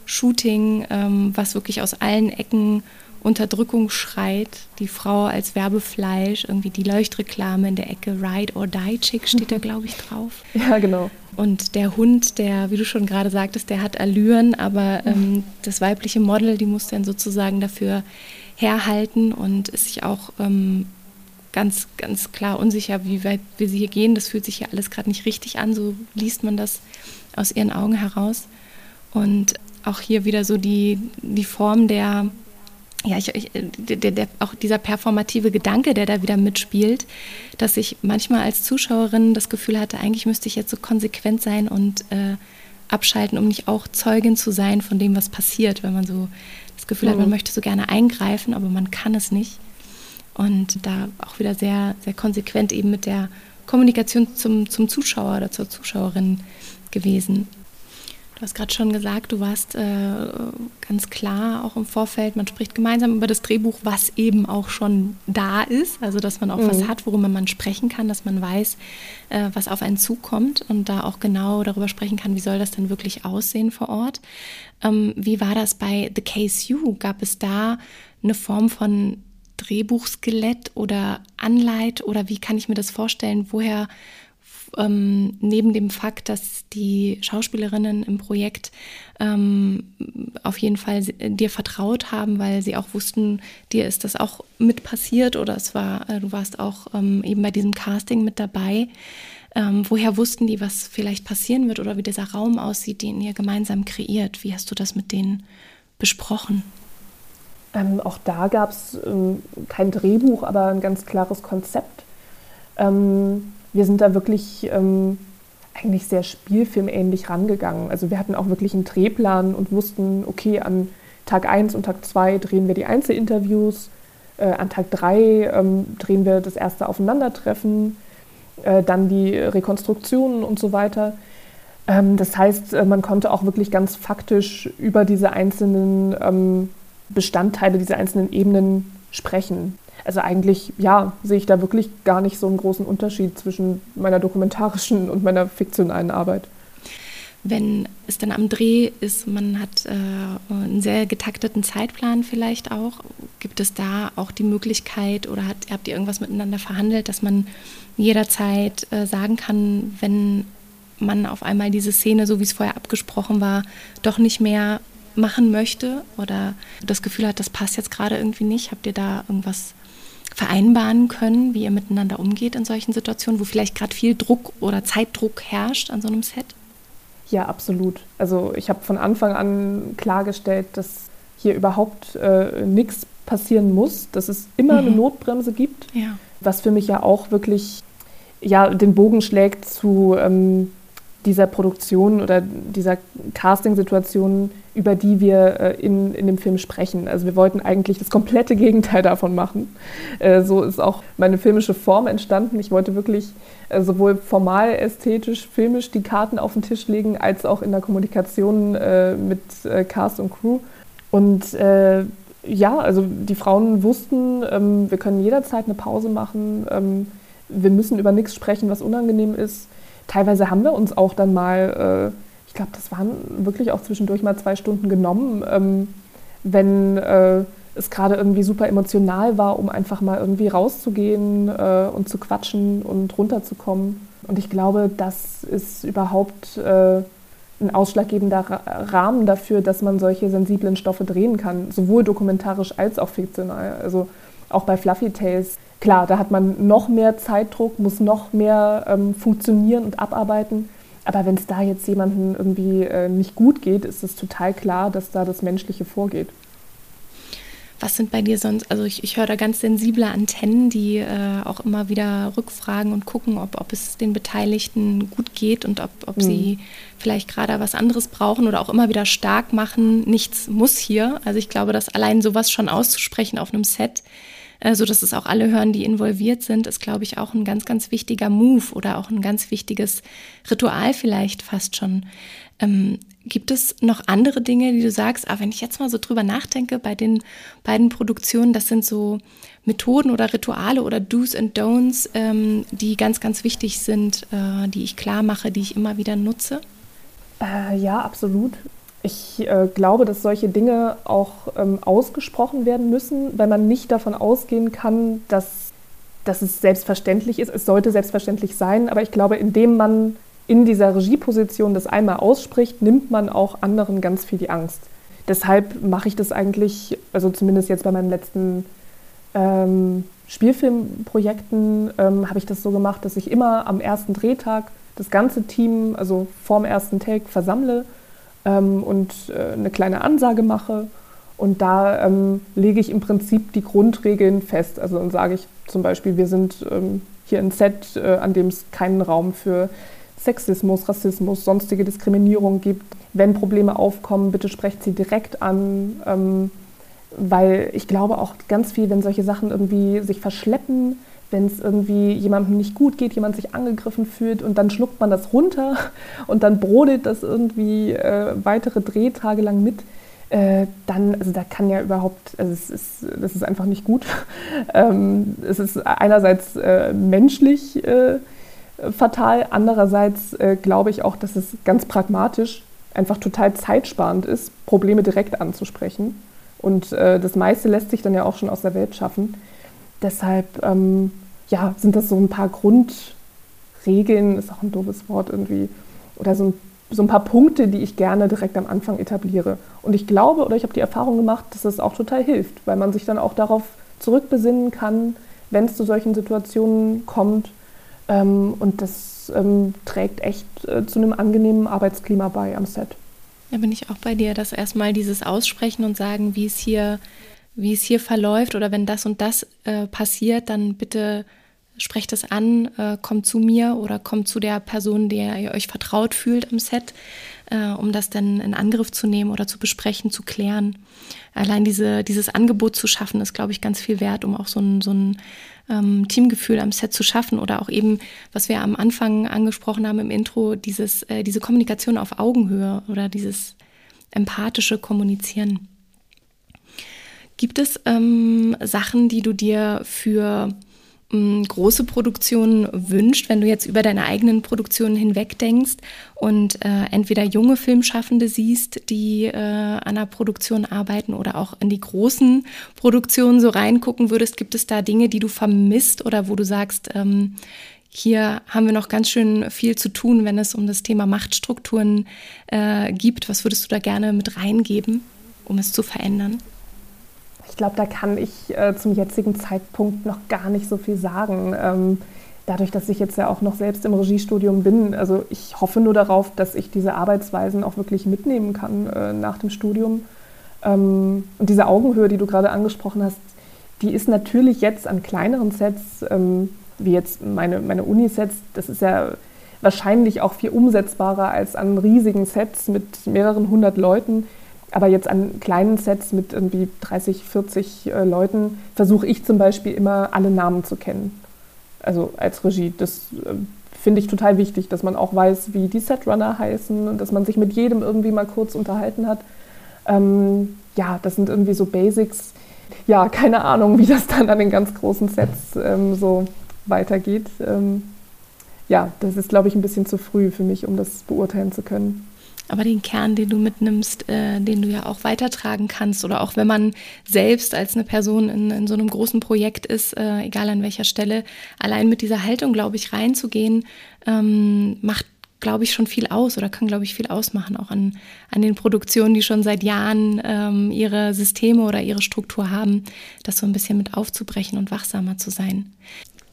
Speaker 1: Shooting, ähm, was wirklich aus allen Ecken Unterdrückung schreit. Die Frau als Werbefleisch, irgendwie die Leuchtreklame in der Ecke, Ride or Die Chick steht da, glaube ich, drauf.
Speaker 3: Ja, genau.
Speaker 1: Und der Hund, der, wie du schon gerade sagtest, der hat Allüren, aber ähm, das weibliche Model, die muss dann sozusagen dafür herhalten und ist sich auch ähm, ganz, ganz klar unsicher, wie weit wir sie hier gehen. Das fühlt sich hier alles gerade nicht richtig an. So liest man das aus ihren Augen heraus. Und auch hier wieder so die, die Form der, ja, ich, ich, der, der, auch dieser performative Gedanke, der da wieder mitspielt, dass ich manchmal als Zuschauerin das Gefühl hatte, eigentlich müsste ich jetzt so konsequent sein und äh, abschalten, um nicht auch Zeugin zu sein von dem, was passiert, wenn man so das Gefühl mhm. hat, man möchte so gerne eingreifen, aber man kann es nicht. Und da auch wieder sehr, sehr konsequent eben mit der Kommunikation zum, zum Zuschauer oder zur Zuschauerin gewesen. Du hast gerade schon gesagt, du warst äh, ganz klar auch im Vorfeld, man spricht gemeinsam über das Drehbuch, was eben auch schon da ist, also dass man auch mhm. was hat, worüber man sprechen kann, dass man weiß, äh, was auf einen zukommt und da auch genau darüber sprechen kann, wie soll das denn wirklich aussehen vor Ort. Ähm, wie war das bei The Case You? Gab es da eine Form von Drehbuchskelett oder Anleit oder wie kann ich mir das vorstellen? Woher ähm, neben dem Fakt, dass die Schauspielerinnen im Projekt ähm, auf jeden Fall dir vertraut haben, weil sie auch wussten, dir ist das auch mit passiert oder es war, äh, du warst auch ähm, eben bei diesem Casting mit dabei. Ähm, woher wussten die, was vielleicht passieren wird oder wie dieser Raum aussieht, den ihr gemeinsam kreiert? Wie hast du das mit denen besprochen?
Speaker 3: Ähm, auch da gab es ähm, kein Drehbuch, aber ein ganz klares Konzept. Ähm, wir sind da wirklich ähm, eigentlich sehr spielfilmähnlich rangegangen. Also wir hatten auch wirklich einen Drehplan und wussten, okay, an Tag 1 und Tag 2 drehen wir die Einzelinterviews, äh, an Tag 3 ähm, drehen wir das erste Aufeinandertreffen, äh, dann die Rekonstruktionen und so weiter. Ähm, das heißt, äh, man konnte auch wirklich ganz faktisch über diese einzelnen ähm, Bestandteile, diese einzelnen Ebenen sprechen. Also eigentlich, ja, sehe ich da wirklich gar nicht so einen großen Unterschied zwischen meiner dokumentarischen und meiner fiktionalen Arbeit.
Speaker 1: Wenn es dann am Dreh ist, man hat äh, einen sehr getakteten Zeitplan vielleicht auch, gibt es da auch die Möglichkeit oder hat, habt ihr irgendwas miteinander verhandelt, dass man jederzeit äh, sagen kann, wenn man auf einmal diese Szene, so wie es vorher abgesprochen war, doch nicht mehr machen möchte oder das Gefühl hat, das passt jetzt gerade irgendwie nicht? Habt ihr da irgendwas vereinbaren können, wie ihr miteinander umgeht in solchen Situationen, wo vielleicht gerade viel Druck oder Zeitdruck herrscht an so einem Set?
Speaker 3: Ja, absolut. Also ich habe von Anfang an klargestellt, dass hier überhaupt äh, nichts passieren muss, dass es immer mhm. eine Notbremse gibt, ja. was für mich ja auch wirklich ja, den Bogen schlägt zu ähm, dieser Produktion oder dieser Casting-Situation, über die wir äh, in, in dem Film sprechen. Also wir wollten eigentlich das komplette Gegenteil davon machen. Äh, so ist auch meine filmische Form entstanden. Ich wollte wirklich äh, sowohl formal, ästhetisch, filmisch die Karten auf den Tisch legen, als auch in der Kommunikation äh, mit äh, Cast und Crew. Und äh, ja, also die Frauen wussten, ähm, wir können jederzeit eine Pause machen. Ähm, wir müssen über nichts sprechen, was unangenehm ist teilweise haben wir uns auch dann mal, äh, ich glaube, das waren wirklich auch zwischendurch mal zwei Stunden genommen, ähm, wenn äh, es gerade irgendwie super emotional war, um einfach mal irgendwie rauszugehen äh, und zu quatschen und runterzukommen. Und ich glaube, das ist überhaupt äh, ein ausschlaggebender Rahmen dafür, dass man solche sensiblen Stoffe drehen kann, sowohl dokumentarisch als auch fiktional. Also auch bei Fluffy Tales Klar, da hat man noch mehr Zeitdruck, muss noch mehr ähm, funktionieren und abarbeiten. Aber wenn es da jetzt jemandem irgendwie äh, nicht gut geht, ist es total klar, dass da das Menschliche vorgeht.
Speaker 1: Was sind bei dir sonst, also ich, ich höre da ganz sensible Antennen, die äh, auch immer wieder rückfragen und gucken, ob, ob es den Beteiligten gut geht und ob, ob mhm. sie vielleicht gerade was anderes brauchen oder auch immer wieder stark machen, nichts muss hier. Also ich glaube, dass allein sowas schon auszusprechen auf einem Set, äh, so dass es auch alle hören, die involviert sind, ist, glaube ich, auch ein ganz, ganz wichtiger Move oder auch ein ganz wichtiges Ritual vielleicht fast schon. Ähm, gibt es noch andere Dinge, die du sagst, ah, wenn ich jetzt mal so drüber nachdenke bei den beiden Produktionen, das sind so Methoden oder Rituale oder Do's and Don'ts, ähm, die ganz, ganz wichtig sind, äh, die ich klar mache, die ich immer wieder nutze?
Speaker 3: Äh, ja, absolut. Ich äh, glaube, dass solche Dinge auch ähm, ausgesprochen werden müssen, weil man nicht davon ausgehen kann, dass, dass es selbstverständlich ist. Es sollte selbstverständlich sein, aber ich glaube, indem man in dieser Regieposition das einmal ausspricht, nimmt man auch anderen ganz viel die Angst. Deshalb mache ich das eigentlich, also zumindest jetzt bei meinen letzten ähm, Spielfilmprojekten, ähm, habe ich das so gemacht, dass ich immer am ersten Drehtag das ganze Team, also vorm ersten Take, versammle ähm, und äh, eine kleine Ansage mache. Und da ähm, lege ich im Prinzip die Grundregeln fest. Also dann sage ich zum Beispiel, wir sind ähm, hier ein Set, äh, an dem es keinen Raum für Sexismus, Rassismus, sonstige Diskriminierung gibt. Wenn Probleme aufkommen, bitte sprecht sie direkt an. Ähm, weil ich glaube auch ganz viel, wenn solche Sachen irgendwie sich verschleppen, wenn es irgendwie jemandem nicht gut geht, jemand sich angegriffen fühlt und dann schluckt man das runter und dann brodelt das irgendwie äh, weitere Drehtage lang mit, äh, dann, also da kann ja überhaupt, also es ist, das ist einfach nicht gut. ähm, es ist einerseits äh, menschlich äh, fatal, andererseits äh, glaube ich auch, dass es ganz pragmatisch einfach total zeitsparend ist, Probleme direkt anzusprechen. Und äh, das meiste lässt sich dann ja auch schon aus der Welt schaffen. Deshalb ähm, ja, sind das so ein paar Grundregeln, ist auch ein doofes Wort irgendwie, oder so ein, so ein paar Punkte, die ich gerne direkt am Anfang etabliere. Und ich glaube oder ich habe die Erfahrung gemacht, dass das auch total hilft, weil man sich dann auch darauf zurückbesinnen kann, wenn es zu solchen Situationen kommt. Ähm, und das ähm, trägt echt äh, zu einem angenehmen Arbeitsklima bei am Set.
Speaker 1: Da bin ich auch bei dir, dass erstmal dieses Aussprechen und sagen, wie es hier wie es hier verläuft oder wenn das und das äh, passiert, dann bitte sprecht es an, äh, kommt zu mir oder kommt zu der Person, der ihr euch vertraut fühlt am Set, äh, um das dann in Angriff zu nehmen oder zu besprechen, zu klären. Allein diese, dieses Angebot zu schaffen, ist, glaube ich, ganz viel wert, um auch so ein, so ein ähm, Teamgefühl am Set zu schaffen oder auch eben, was wir am Anfang angesprochen haben im Intro, dieses, äh, diese Kommunikation auf Augenhöhe oder dieses empathische Kommunizieren. Gibt es ähm, Sachen, die du dir für ähm, große Produktionen wünscht, wenn du jetzt über deine eigenen Produktionen hinweg denkst und äh, entweder junge Filmschaffende siehst, die äh, an einer Produktion arbeiten oder auch in die großen Produktionen so reingucken würdest? Gibt es da Dinge, die du vermisst oder wo du sagst, ähm, hier haben wir noch ganz schön viel zu tun, wenn es um das Thema Machtstrukturen äh, gibt. Was würdest du da gerne mit reingeben, um es zu verändern?
Speaker 3: Ich glaube, da kann ich äh, zum jetzigen Zeitpunkt noch gar nicht so viel sagen. Ähm, dadurch, dass ich jetzt ja auch noch selbst im Regiestudium bin, also ich hoffe nur darauf, dass ich diese Arbeitsweisen auch wirklich mitnehmen kann äh, nach dem Studium. Ähm, und diese Augenhöhe, die du gerade angesprochen hast, die ist natürlich jetzt an kleineren Sets ähm, wie jetzt meine, meine Unisets, das ist ja wahrscheinlich auch viel umsetzbarer als an riesigen Sets mit mehreren hundert Leuten. Aber jetzt an kleinen Sets mit irgendwie 30, 40 äh, Leuten versuche ich zum Beispiel immer alle Namen zu kennen. Also als Regie. Das äh, finde ich total wichtig, dass man auch weiß, wie die Setrunner heißen und dass man sich mit jedem irgendwie mal kurz unterhalten hat. Ähm, ja, das sind irgendwie so Basics. Ja, keine Ahnung, wie das dann an den ganz großen Sets ähm, so weitergeht. Ähm, ja, das ist, glaube ich, ein bisschen zu früh für mich, um das beurteilen zu können.
Speaker 1: Aber den Kern, den du mitnimmst, äh, den du ja auch weitertragen kannst oder auch wenn man selbst als eine Person in, in so einem großen Projekt ist, äh, egal an welcher Stelle, allein mit dieser Haltung, glaube ich, reinzugehen, ähm, macht glaube ich, schon viel aus oder kann, glaube ich, viel ausmachen, auch an, an den Produktionen, die schon seit Jahren ähm, ihre Systeme oder ihre Struktur haben, das so ein bisschen mit aufzubrechen und wachsamer zu sein.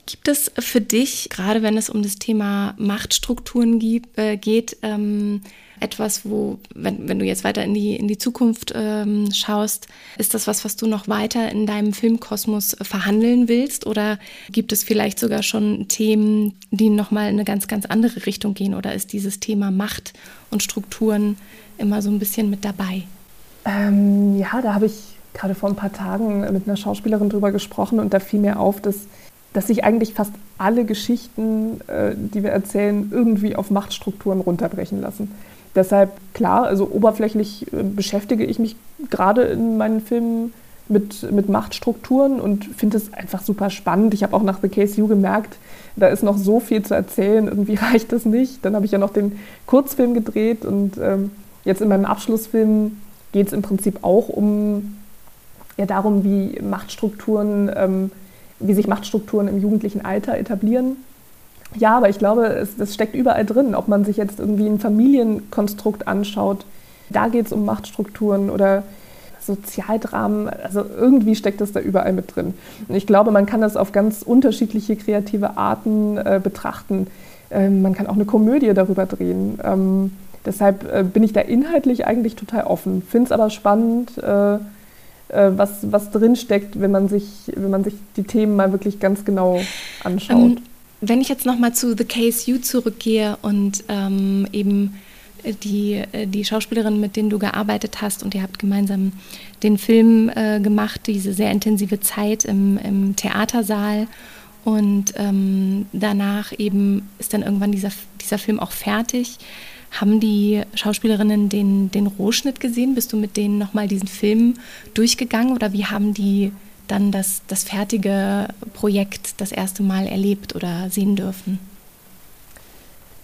Speaker 1: Gibt es für dich, gerade wenn es um das Thema Machtstrukturen gibt, äh, geht, ähm, etwas, wo, wenn, wenn du jetzt weiter in die, in die Zukunft ähm, schaust, ist das was, was du noch weiter in deinem Filmkosmos verhandeln willst? Oder gibt es vielleicht sogar schon Themen, die nochmal in eine ganz, ganz andere Richtung gehen? Oder ist dieses Thema Macht und Strukturen immer so ein bisschen mit dabei?
Speaker 3: Ähm, ja, da habe ich gerade vor ein paar Tagen mit einer Schauspielerin drüber gesprochen und da fiel mir auf, dass, dass sich eigentlich fast alle Geschichten, äh, die wir erzählen, irgendwie auf Machtstrukturen runterbrechen lassen. Deshalb, klar, also oberflächlich äh, beschäftige ich mich gerade in meinen Filmen mit, mit Machtstrukturen und finde es einfach super spannend. Ich habe auch nach The Case You gemerkt, da ist noch so viel zu erzählen, irgendwie reicht das nicht. Dann habe ich ja noch den Kurzfilm gedreht und ähm, jetzt in meinem Abschlussfilm geht es im Prinzip auch um ja, darum, wie Machtstrukturen, ähm, wie sich Machtstrukturen im jugendlichen Alter etablieren ja, aber ich glaube, es, das steckt überall drin. Ob man sich jetzt irgendwie ein Familienkonstrukt anschaut, da geht es um Machtstrukturen oder Sozialdramen, also irgendwie steckt das da überall mit drin. Und ich glaube, man kann das auf ganz unterschiedliche kreative Arten äh, betrachten. Ähm, man kann auch eine Komödie darüber drehen. Ähm, deshalb äh, bin ich da inhaltlich eigentlich total offen. Finde es aber spannend, äh, was, was drin steckt, wenn man, sich, wenn man sich die Themen mal wirklich ganz genau anschaut. Ähm,
Speaker 1: wenn ich jetzt nochmal zu The Case You zurückgehe und ähm, eben die, äh, die Schauspielerin, mit denen du gearbeitet hast und ihr habt gemeinsam den Film äh, gemacht, diese sehr intensive Zeit im, im Theatersaal und ähm, danach eben ist dann irgendwann dieser, dieser Film auch fertig. Haben die Schauspielerinnen den, den Rohschnitt gesehen? Bist du mit denen nochmal diesen Film durchgegangen oder wie haben die dann das, das fertige Projekt das erste Mal erlebt oder sehen dürfen?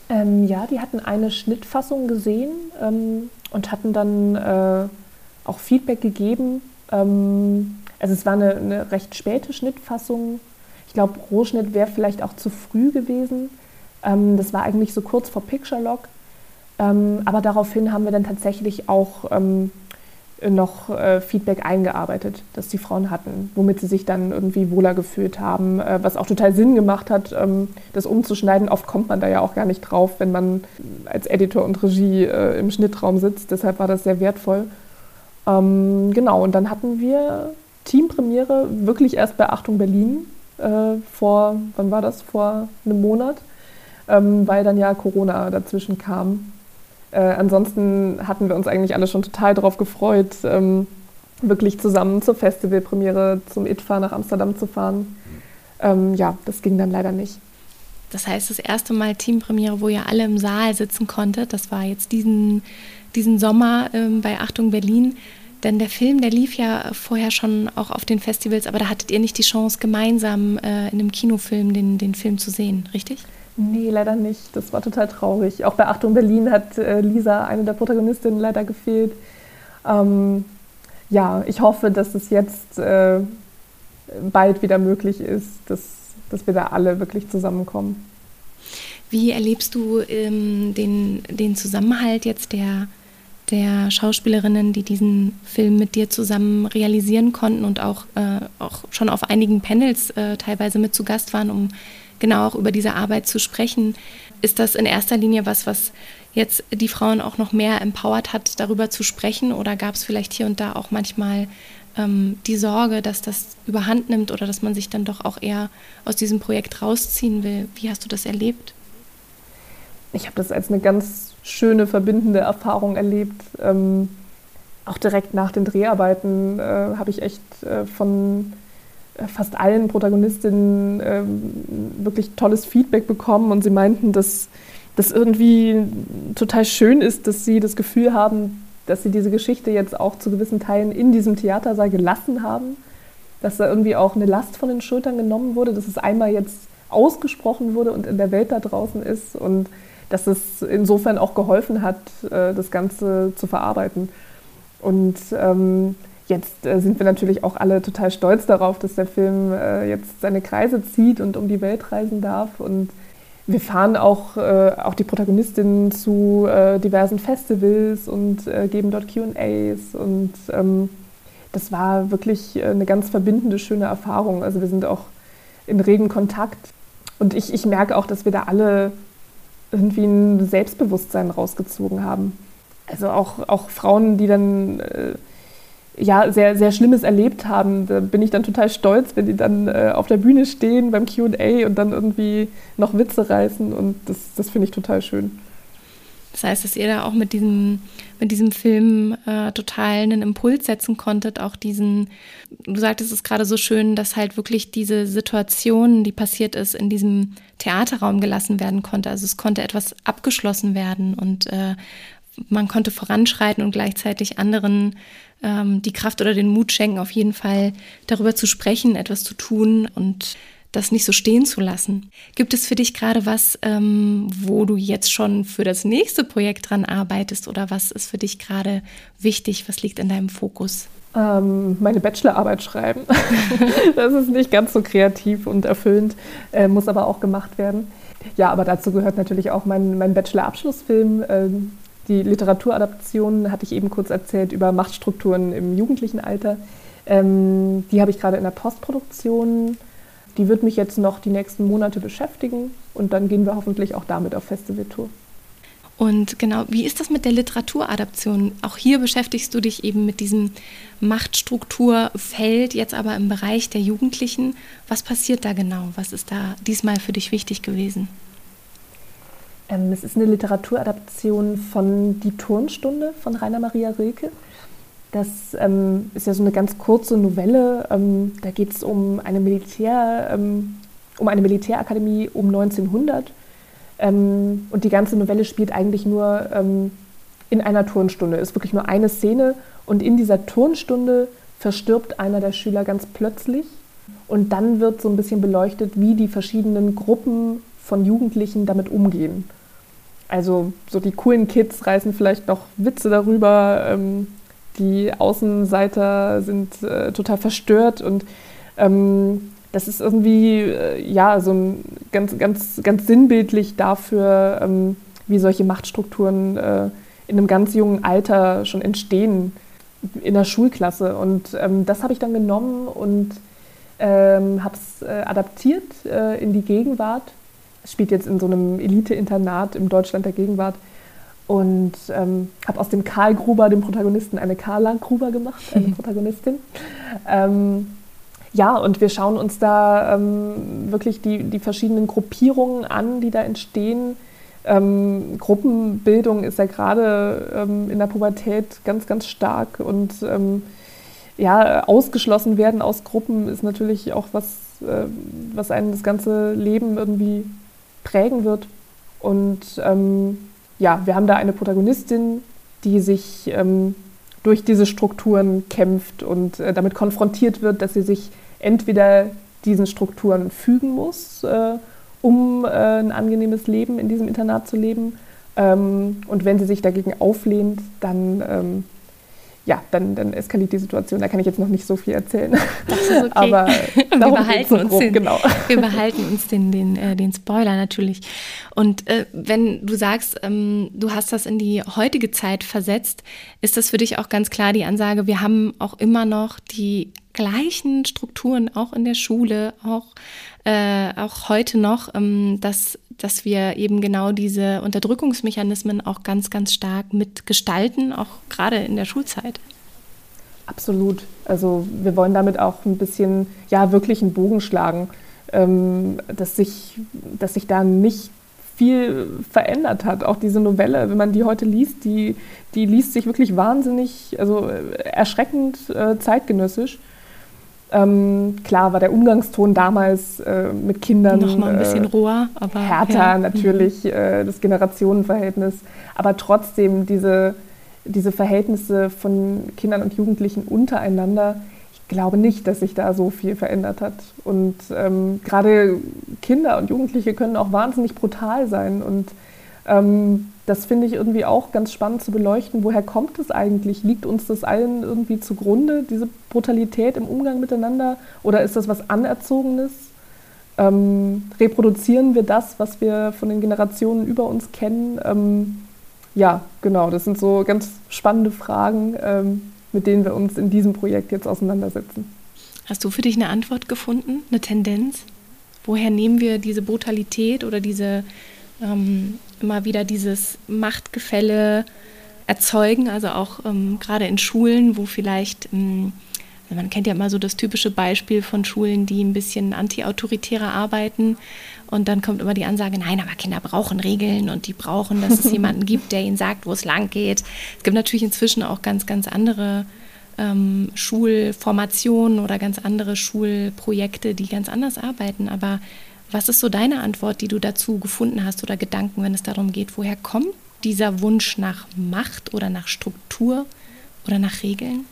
Speaker 3: Ähm, ja, die hatten eine Schnittfassung gesehen ähm, und hatten dann äh, auch Feedback gegeben. Ähm, also es war eine, eine, recht späte Schnittfassung. Ich glaube, Rohschnitt wäre vielleicht auch zu früh gewesen. Ähm, das war eigentlich so kurz vor Picture Lock. Ähm, aber daraufhin haben wir dann tatsächlich auch ähm, noch äh, Feedback eingearbeitet, das die Frauen hatten, womit sie sich dann irgendwie wohler gefühlt haben, äh, was auch total Sinn gemacht hat, ähm, das umzuschneiden. Oft kommt man da ja auch gar nicht drauf, wenn man als Editor und Regie äh, im Schnittraum sitzt. Deshalb war das sehr wertvoll. Ähm, genau, und dann hatten wir Teampremiere wirklich erst bei Achtung Berlin äh, vor, wann war das? Vor einem Monat, ähm, weil dann ja Corona dazwischen kam. Äh, ansonsten hatten wir uns eigentlich alle schon total darauf gefreut, ähm, wirklich zusammen zur Festivalpremiere, zum ITFA nach Amsterdam zu fahren. Ähm, ja, das ging dann leider nicht.
Speaker 1: Das heißt, das erste Mal Teampremiere, wo ihr alle im Saal sitzen konntet, das war jetzt diesen, diesen Sommer ähm, bei Achtung Berlin. Denn der Film, der lief ja vorher schon auch auf den Festivals, aber da hattet ihr nicht die Chance, gemeinsam äh, in einem Kinofilm den, den Film zu sehen, richtig?
Speaker 3: Nee, leider nicht. Das war total traurig. Auch bei Achtung Berlin hat äh, Lisa, eine der Protagonistinnen, leider gefehlt. Ähm, ja, ich hoffe, dass es jetzt äh, bald wieder möglich ist, dass, dass wir da alle wirklich zusammenkommen.
Speaker 1: Wie erlebst du ähm, den, den Zusammenhalt jetzt der, der Schauspielerinnen, die diesen Film mit dir zusammen realisieren konnten und auch, äh, auch schon auf einigen Panels äh, teilweise mit zu Gast waren, um genau auch über diese Arbeit zu sprechen. Ist das in erster Linie was, was jetzt die Frauen auch noch mehr empowert hat, darüber zu sprechen? Oder gab es vielleicht hier und da auch manchmal ähm, die Sorge, dass das überhand nimmt oder dass man sich dann doch auch eher aus diesem Projekt rausziehen will. Wie hast du das erlebt?
Speaker 3: Ich habe das als eine ganz schöne, verbindende Erfahrung erlebt. Ähm, auch direkt nach den Dreharbeiten äh, habe ich echt äh, von fast allen Protagonistinnen äh, wirklich tolles Feedback bekommen und sie meinten, dass das irgendwie total schön ist, dass sie das Gefühl haben, dass sie diese Geschichte jetzt auch zu gewissen Teilen in diesem Theatersaal gelassen haben, dass da irgendwie auch eine Last von den Schultern genommen wurde, dass es einmal jetzt ausgesprochen wurde und in der Welt da draußen ist und dass es insofern auch geholfen hat, äh, das Ganze zu verarbeiten. Und ähm, jetzt äh, sind wir natürlich auch alle total stolz darauf, dass der Film äh, jetzt seine Kreise zieht und um die Welt reisen darf. Und wir fahren auch, äh, auch die Protagonistinnen zu äh, diversen Festivals und äh, geben dort QAs. Und ähm, das war wirklich äh, eine ganz verbindende, schöne Erfahrung. Also wir sind auch in regen Kontakt. Und ich, ich merke auch, dass wir da alle irgendwie ein Selbstbewusstsein rausgezogen haben. Also auch, auch Frauen, die dann ja, sehr, sehr Schlimmes erlebt haben. Da bin ich dann total stolz, wenn die dann äh, auf der Bühne stehen beim QA und dann irgendwie noch Witze reißen. Und das, das finde ich total schön.
Speaker 1: Das heißt, dass ihr da auch mit diesem, mit diesem Film äh, total einen Impuls setzen konntet, auch diesen, du sagtest es gerade so schön, dass halt wirklich diese Situation, die passiert ist, in diesem Theaterraum gelassen werden konnte. Also es konnte etwas abgeschlossen werden und äh, man konnte voranschreiten und gleichzeitig anderen ähm, die Kraft oder den Mut schenken, auf jeden Fall darüber zu sprechen, etwas zu tun und das nicht so stehen zu lassen. Gibt es für dich gerade was, ähm, wo du jetzt schon für das nächste Projekt dran arbeitest oder was ist für dich gerade wichtig? Was liegt in deinem Fokus?
Speaker 3: Ähm, meine Bachelorarbeit schreiben. das ist nicht ganz so kreativ und erfüllend, äh, muss aber auch gemacht werden. Ja, aber dazu gehört natürlich auch mein, mein Bachelor-Abschlussfilm, äh, die Literaturadaption hatte ich eben kurz erzählt über Machtstrukturen im jugendlichen Alter. Ähm, die habe ich gerade in der Postproduktion. Die wird mich jetzt noch die nächsten Monate beschäftigen und dann gehen wir hoffentlich auch damit auf Festivaltour.
Speaker 1: Und genau, wie ist das mit der Literaturadaption? Auch hier beschäftigst du dich eben mit diesem Machtstrukturfeld, jetzt aber im Bereich der Jugendlichen. Was passiert da genau? Was ist da diesmal für dich wichtig gewesen?
Speaker 3: Ähm, es ist eine Literaturadaption von Die Turnstunde von Rainer Maria Rilke. Das ähm, ist ja so eine ganz kurze Novelle. Ähm, da geht es um eine Militär, ähm, um eine Militärakademie um 1900. Ähm, und die ganze Novelle spielt eigentlich nur ähm, in einer Turnstunde. Es ist wirklich nur eine Szene. Und in dieser Turnstunde verstirbt einer der Schüler ganz plötzlich. Und dann wird so ein bisschen beleuchtet, wie die verschiedenen Gruppen von Jugendlichen damit umgehen. Also so die coolen Kids reißen vielleicht noch Witze darüber, ähm, die Außenseiter sind äh, total verstört und ähm, das ist irgendwie äh, ja so ein ganz, ganz, ganz sinnbildlich dafür, ähm, wie solche Machtstrukturen äh, in einem ganz jungen Alter schon entstehen in der Schulklasse. Und ähm, das habe ich dann genommen und ähm, habe es äh, adaptiert äh, in die Gegenwart spielt jetzt in so einem Elite-Internat im Deutschland der Gegenwart. Und ähm, habe aus dem Karl Gruber, dem Protagonisten, eine Carla Gruber gemacht, eine Protagonistin. Ähm, ja, und wir schauen uns da ähm, wirklich die, die verschiedenen Gruppierungen an, die da entstehen. Ähm, Gruppenbildung ist ja gerade ähm, in der Pubertät ganz, ganz stark und ähm, ja, ausgeschlossen werden aus Gruppen ist natürlich auch was, äh, was einen das ganze Leben irgendwie prägen wird. Und ähm, ja, wir haben da eine Protagonistin, die sich ähm, durch diese Strukturen kämpft und äh, damit konfrontiert wird, dass sie sich entweder diesen Strukturen fügen muss, äh, um äh, ein angenehmes Leben in diesem Internat zu leben. Ähm, und wenn sie sich dagegen auflehnt, dann ähm, ja, dann, dann eskaliert die Situation. Da kann ich jetzt noch nicht so viel erzählen.
Speaker 1: Das ist okay. Aber wir behalten, uns den, genau. wir behalten uns den, den, äh, den Spoiler natürlich. Und äh, wenn du sagst, ähm, du hast das in die heutige Zeit versetzt, ist das für dich auch ganz klar die Ansage, wir haben auch immer noch die gleichen Strukturen, auch in der Schule, auch, äh, auch heute noch, ähm, dass, dass wir eben genau diese Unterdrückungsmechanismen auch ganz, ganz stark mitgestalten, auch gerade in der Schulzeit.
Speaker 3: Absolut. Also wir wollen damit auch ein bisschen, ja, wirklich einen Bogen schlagen, ähm, dass, sich, dass sich da nicht viel verändert hat. Auch diese Novelle, wenn man die heute liest, die, die liest sich wirklich wahnsinnig, also erschreckend äh, zeitgenössisch. Ähm, klar war der Umgangston damals äh, mit Kindern
Speaker 1: noch mal ein bisschen äh, roher,
Speaker 3: aber härter ja. natürlich mhm. äh, das Generationenverhältnis, aber trotzdem diese diese Verhältnisse von Kindern und Jugendlichen untereinander, ich glaube nicht, dass sich da so viel verändert hat. Und ähm, gerade Kinder und Jugendliche können auch wahnsinnig brutal sein. Und ähm, das finde ich irgendwie auch ganz spannend zu beleuchten. Woher kommt es eigentlich? Liegt uns das allen irgendwie zugrunde, diese Brutalität im Umgang miteinander? Oder ist das was Anerzogenes? Ähm, reproduzieren wir das, was wir von den Generationen über uns kennen? Ähm, ja, genau, das sind so ganz spannende Fragen, ähm, mit denen wir uns in diesem Projekt jetzt auseinandersetzen.
Speaker 1: Hast du für dich eine Antwort gefunden, eine Tendenz? Woher nehmen wir diese Brutalität oder diese ähm, immer wieder dieses Machtgefälle erzeugen? Also auch ähm, gerade in Schulen, wo vielleicht ähm, man kennt ja immer so das typische Beispiel von Schulen, die ein bisschen anti-autoritärer arbeiten. Und dann kommt immer die Ansage, nein, aber Kinder brauchen Regeln und die brauchen, dass es jemanden gibt, der ihnen sagt, wo es lang geht. Es gibt natürlich inzwischen auch ganz, ganz andere ähm, Schulformationen oder ganz andere Schulprojekte, die ganz anders arbeiten. Aber was ist so deine Antwort, die du dazu gefunden hast oder Gedanken, wenn es darum geht, woher kommt dieser Wunsch nach Macht oder nach Struktur oder nach Regeln?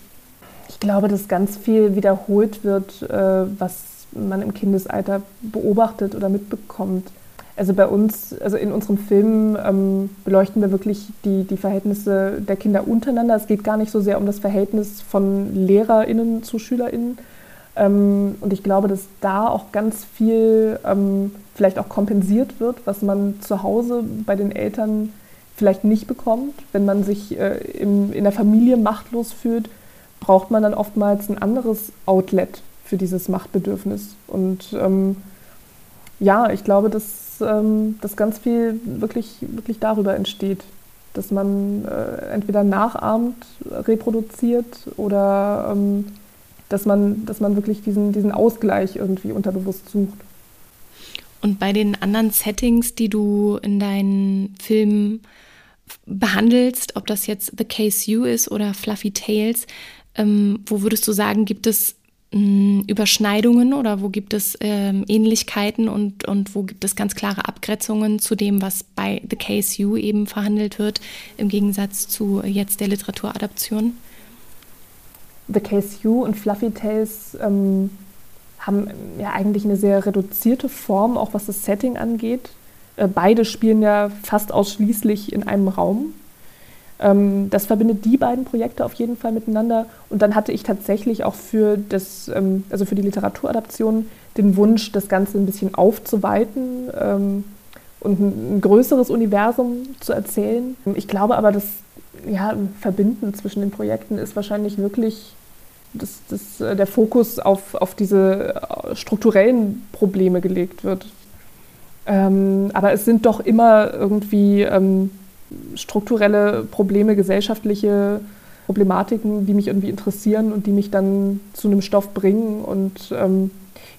Speaker 3: Ich glaube, dass ganz viel wiederholt wird, äh, was man im Kindesalter beobachtet oder mitbekommt. Also bei uns, also in unserem Film ähm, beleuchten wir wirklich die, die Verhältnisse der Kinder untereinander. Es geht gar nicht so sehr um das Verhältnis von LehrerInnen zu SchülerInnen. Ähm, und ich glaube, dass da auch ganz viel ähm, vielleicht auch kompensiert wird, was man zu Hause bei den Eltern vielleicht nicht bekommt. Wenn man sich äh, in der Familie machtlos fühlt, braucht man dann oftmals ein anderes Outlet für dieses Machtbedürfnis. Und ähm, ja, ich glaube, dass, dass ganz viel wirklich, wirklich darüber entsteht, dass man äh, entweder nachahmt, reproduziert oder ähm, dass, man, dass man wirklich diesen, diesen Ausgleich irgendwie unterbewusst sucht.
Speaker 1: Und bei den anderen Settings, die du in deinen Filmen behandelst, ob das jetzt The Case You ist oder Fluffy Tales, ähm, wo würdest du sagen, gibt es mh, mm, Überschneidungen oder wo gibt es ähm, Ähnlichkeiten und, und wo gibt es ganz klare Abgrenzungen zu dem, was bei The Case You eben verhandelt wird, im Gegensatz zu jetzt der Literaturadaption?
Speaker 3: The Case You und Fluffy Tales ähm, haben ja eigentlich eine sehr reduzierte Form, auch was das Setting angeht. Äh, beide spielen ja fast ausschließlich in einem Raum. Ähm, das verbindet die beiden Projekte auf jeden Fall miteinander. Und dann hatte ich tatsächlich auch für, das, ähm, also für die Literaturadaption den Wunsch, das Ganze ein bisschen aufzuweiten ähm, und ein, größeres Universum zu erzählen. Ich glaube aber, das ja, Verbinden zwischen den Projekten ist wahrscheinlich wirklich dass, dass äh, der Fokus auf, auf diese äh, strukturellen Probleme gelegt wird. Ähm, aber es sind doch immer irgendwie ähm, strukturelle Probleme, gesellschaftliche Problematiken, die mich irgendwie interessieren und die mich dann zu einem Stoff bringen. Und ähm,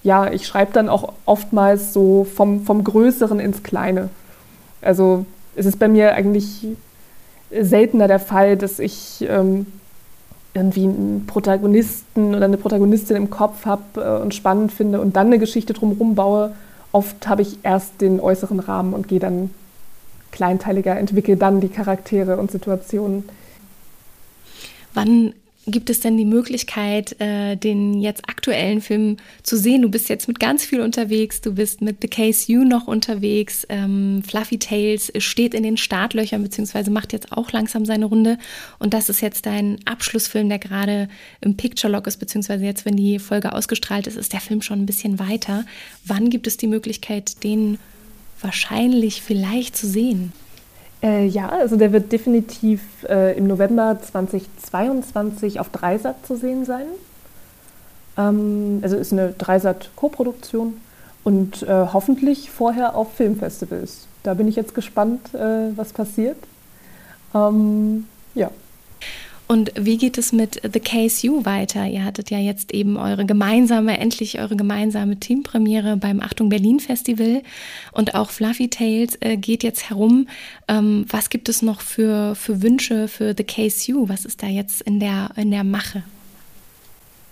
Speaker 3: ja, ich schreibe dann auch oftmals so vom, vom Größeren ins Kleine. Also es ist bei mir eigentlich seltener der Fall, dass ich ähm, irgendwie einen Protagonisten oder eine Protagonistin im Kopf habe äh, und spannend finde und dann eine Geschichte drumherum baue. Oft habe ich erst den äußeren Rahmen und gehe dann kleinteiliger, entwickle dann die Charaktere und Situationen.
Speaker 1: Wann gibt es denn die Möglichkeit, äh, den jetzt aktuellen Film zu sehen? Du bist jetzt mit ganz viel unterwegs, du bist mit The Case You noch unterwegs, ähm, Fluffy Tales steht in den Startlöchern, beziehungsweise macht jetzt auch langsam seine Runde. Und das ist jetzt dein Abschlussfilm, der gerade im Picture Log ist, beziehungsweise jetzt, wenn die Folge ausgestrahlt ist, ist der Film schon ein bisschen weiter. Wann gibt es die Möglichkeit, den wahrscheinlich vielleicht zu sehen?
Speaker 3: Äh, ja, also der wird definitiv äh, im November 2022 auf Dreisat zu sehen sein. Ähm, also ist eine Dreisat-Koproduktion und äh, hoffentlich vorher auf Filmfestivals. Da bin ich jetzt gespannt, äh, was passiert. Ähm, ja.
Speaker 1: Und wie geht es mit The Case You weiter? Ihr hattet ja jetzt eben eure gemeinsame, endlich eure gemeinsame Teampremiere beim Achtung Berlin Festival und auch Fluffy Tales äh, geht jetzt herum. Ähm, was gibt es noch für, für Wünsche für The Case You? Was ist da jetzt in der, in der Mache?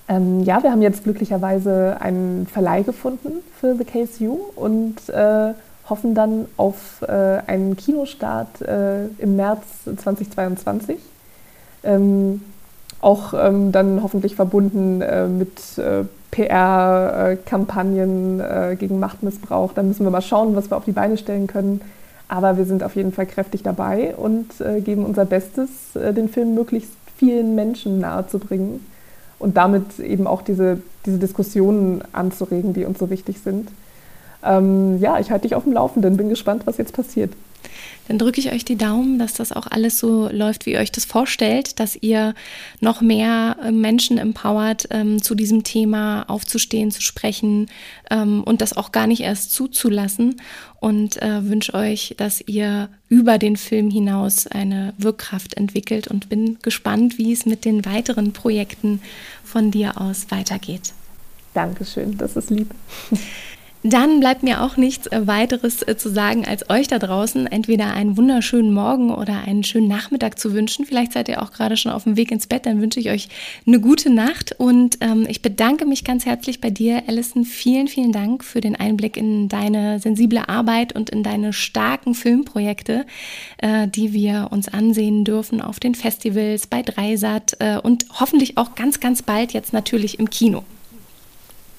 Speaker 3: Ähm, ja, wir haben jetzt glücklicherweise einen Verleih gefunden für The Case You und äh, hoffen dann auf äh, einen Kinostart äh, im März 2022. Ähm, auch ähm, dann hoffentlich verbunden äh, mit äh, PR-Kampagnen äh, gegen Machtmissbrauch. Da müssen wir mal schauen, was wir auf die Beine stellen können. Aber wir sind auf jeden Fall kräftig dabei und äh, geben unser Bestes, äh, den Film möglichst vielen Menschen nahezubringen und damit eben auch diese, diese Diskussionen anzuregen, die uns so wichtig sind. Ähm, ja, ich halte dich auf dem Laufenden, bin gespannt, was jetzt passiert
Speaker 1: dann drücke ich euch die Daumen, dass das auch alles so läuft, wie ihr euch das vorstellt, dass ihr noch mehr äh, Menschen empowert, ähm, zu diesem Thema aufzustehen, zu sprechen ähm, und das auch gar nicht erst zuzulassen. Und äh, wünsche euch, dass ihr über den Film hinaus eine Wirkkraft entwickelt und bin gespannt, wie es mit den weiteren Projekten von dir aus weitergeht.
Speaker 3: Dankeschön, das ist lieb.
Speaker 1: Dann bleibt mir auch nichts äh, weiteres äh, zu sagen, als euch da draußen entweder einen wunderschönen Morgen oder einen schönen Nachmittag zu wünschen. Vielleicht seid ihr auch gerade schon auf dem Weg ins Bett, dann wünsche ich euch eine gute Nacht und ähm, ich bedanke mich ganz herzlich bei dir, Alison. Vielen, vielen Dank für den Einblick in deine sensible Arbeit und in deine starken Filmprojekte, äh, die wir uns ansehen dürfen auf den Festivals, bei Dreisat äh, und hoffentlich auch ganz, ganz bald jetzt natürlich im Kino.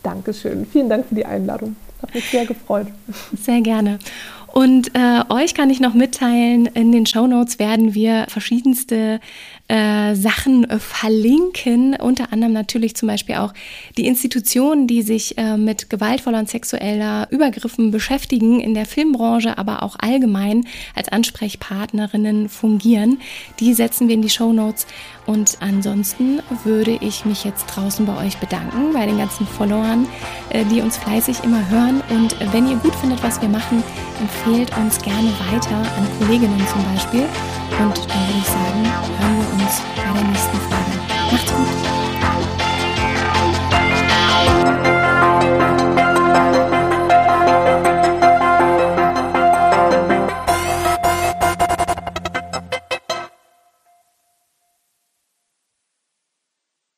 Speaker 3: Dankeschön. Vielen Dank für die Einladung. Hat mich sehr gefreut.
Speaker 1: Sehr gerne. Und äh, euch kann ich noch mitteilen, in den Show Notes werden wir verschiedenste äh, Sachen äh, verlinken, unter anderem natürlich zum Beispiel auch die Institutionen, die sich äh, mit gewaltvoller und sexueller Übergriffen beschäftigen in der Filmbranche, aber auch allgemein als Ansprechpartnerinnen fungieren. Die setzen wir in die Show Notes. Und ansonsten würde ich mich jetzt draußen bei euch bedanken, bei den ganzen Followern, äh, die uns fleißig immer hören. Und wenn ihr gut findet, was wir machen, empfehlt uns gerne weiter an Kolleginnen zum Beispiel. Und dann würde ich sagen, hören wir uns bei